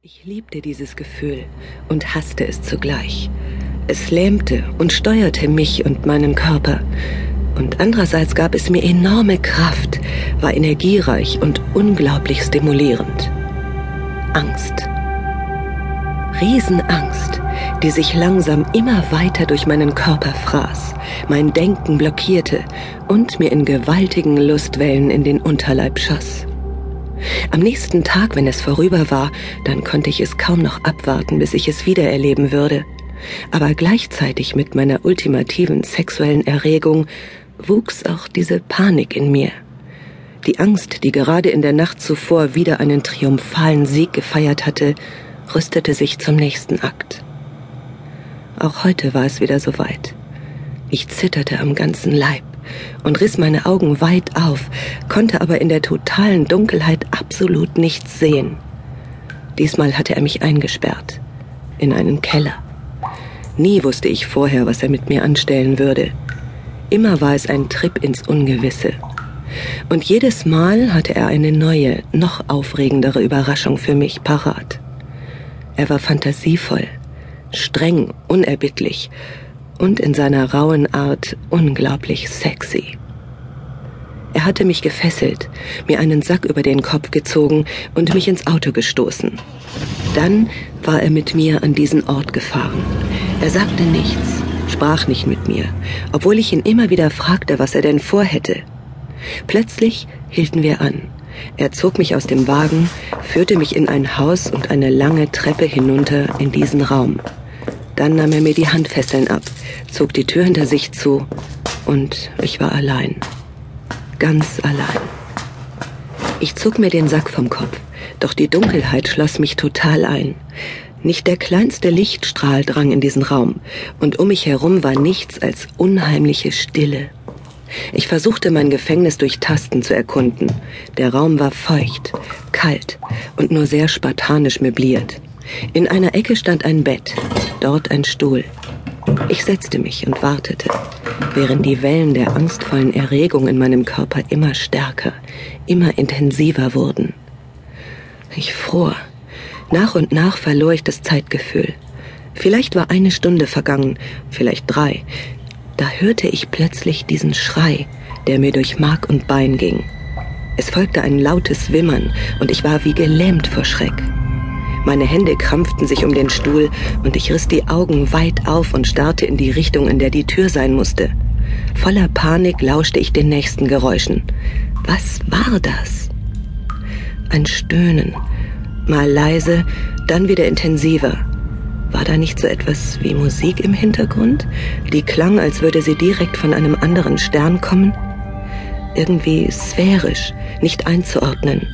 Ich liebte dieses Gefühl und hasste es zugleich. Es lähmte und steuerte mich und meinen Körper. Und andererseits gab es mir enorme Kraft, war energiereich und unglaublich stimulierend. Angst. Riesenangst, die sich langsam immer weiter durch meinen Körper fraß, mein Denken blockierte und mir in gewaltigen Lustwellen in den Unterleib schoss. Am nächsten Tag, wenn es vorüber war, dann konnte ich es kaum noch abwarten, bis ich es wiedererleben würde. Aber gleichzeitig mit meiner ultimativen sexuellen Erregung wuchs auch diese Panik in mir. Die Angst, die gerade in der Nacht zuvor wieder einen triumphalen Sieg gefeiert hatte, rüstete sich zum nächsten Akt. Auch heute war es wieder soweit. Ich zitterte am ganzen Leib und riss meine Augen weit auf, konnte aber in der totalen Dunkelheit absolut nichts sehen. Diesmal hatte er mich eingesperrt. In einen Keller. Nie wusste ich vorher, was er mit mir anstellen würde. Immer war es ein Trip ins Ungewisse. Und jedes Mal hatte er eine neue, noch aufregendere Überraschung für mich parat. Er war fantasievoll, streng, unerbittlich und in seiner rauen Art unglaublich sexy. Er hatte mich gefesselt, mir einen Sack über den Kopf gezogen und mich ins Auto gestoßen. Dann war er mit mir an diesen Ort gefahren. Er sagte nichts, sprach nicht mit mir, obwohl ich ihn immer wieder fragte, was er denn vorhätte. Plötzlich hielten wir an. Er zog mich aus dem Wagen, führte mich in ein Haus und eine lange Treppe hinunter in diesen Raum. Dann nahm er mir die Handfesseln ab, zog die Tür hinter sich zu und ich war allein. Ganz allein. Ich zog mir den Sack vom Kopf, doch die Dunkelheit schloss mich total ein. Nicht der kleinste Lichtstrahl drang in diesen Raum, und um mich herum war nichts als unheimliche Stille. Ich versuchte mein Gefängnis durch Tasten zu erkunden. Der Raum war feucht, kalt und nur sehr spartanisch möbliert. In einer Ecke stand ein Bett, dort ein Stuhl. Ich setzte mich und wartete, während die Wellen der angstvollen Erregung in meinem Körper immer stärker, immer intensiver wurden. Ich fror. Nach und nach verlor ich das Zeitgefühl. Vielleicht war eine Stunde vergangen, vielleicht drei. Da hörte ich plötzlich diesen Schrei, der mir durch Mark und Bein ging. Es folgte ein lautes Wimmern, und ich war wie gelähmt vor Schreck. Meine Hände krampften sich um den Stuhl und ich riss die Augen weit auf und starrte in die Richtung, in der die Tür sein musste. Voller Panik lauschte ich den nächsten Geräuschen. Was war das? Ein Stöhnen, mal leise, dann wieder intensiver. War da nicht so etwas wie Musik im Hintergrund? Die klang, als würde sie direkt von einem anderen Stern kommen? Irgendwie sphärisch, nicht einzuordnen.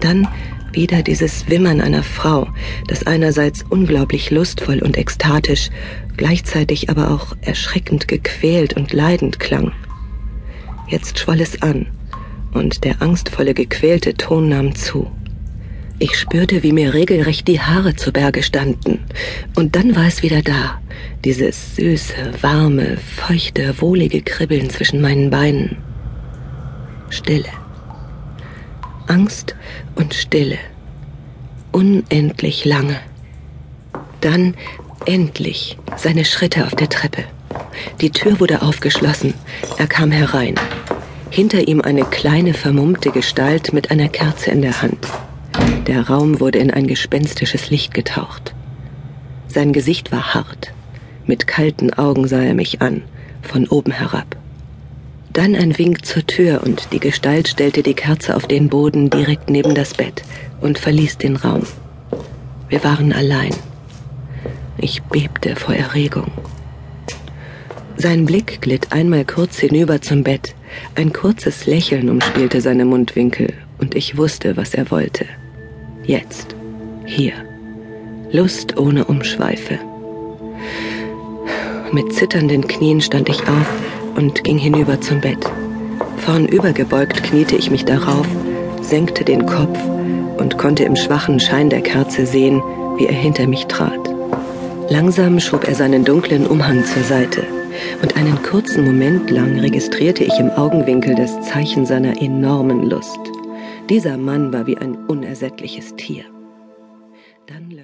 Dann wieder dieses Wimmern einer Frau, das einerseits unglaublich lustvoll und ekstatisch, gleichzeitig aber auch erschreckend gequält und leidend klang. Jetzt schwoll es an, und der angstvolle, gequälte Ton nahm zu. Ich spürte, wie mir regelrecht die Haare zu Berge standen. Und dann war es wieder da, dieses süße, warme, feuchte, wohlige Kribbeln zwischen meinen Beinen. Stille. Angst und Stille. Unendlich lange. Dann endlich seine Schritte auf der Treppe. Die Tür wurde aufgeschlossen. Er kam herein. Hinter ihm eine kleine vermummte Gestalt mit einer Kerze in der Hand. Der Raum wurde in ein gespenstisches Licht getaucht. Sein Gesicht war hart. Mit kalten Augen sah er mich an, von oben herab. Dann ein Wink zur Tür und die Gestalt stellte die Kerze auf den Boden direkt neben das Bett und verließ den Raum. Wir waren allein. Ich bebte vor Erregung. Sein Blick glitt einmal kurz hinüber zum Bett. Ein kurzes Lächeln umspielte seine Mundwinkel und ich wusste, was er wollte. Jetzt. Hier. Lust ohne Umschweife. Mit zitternden Knien stand ich auf und ging hinüber zum Bett. Vornübergebeugt kniete ich mich darauf, senkte den Kopf und konnte im schwachen Schein der Kerze sehen, wie er hinter mich trat. Langsam schob er seinen dunklen Umhang zur Seite, und einen kurzen Moment lang registrierte ich im Augenwinkel das Zeichen seiner enormen Lust. Dieser Mann war wie ein unersättliches Tier. Dann löschte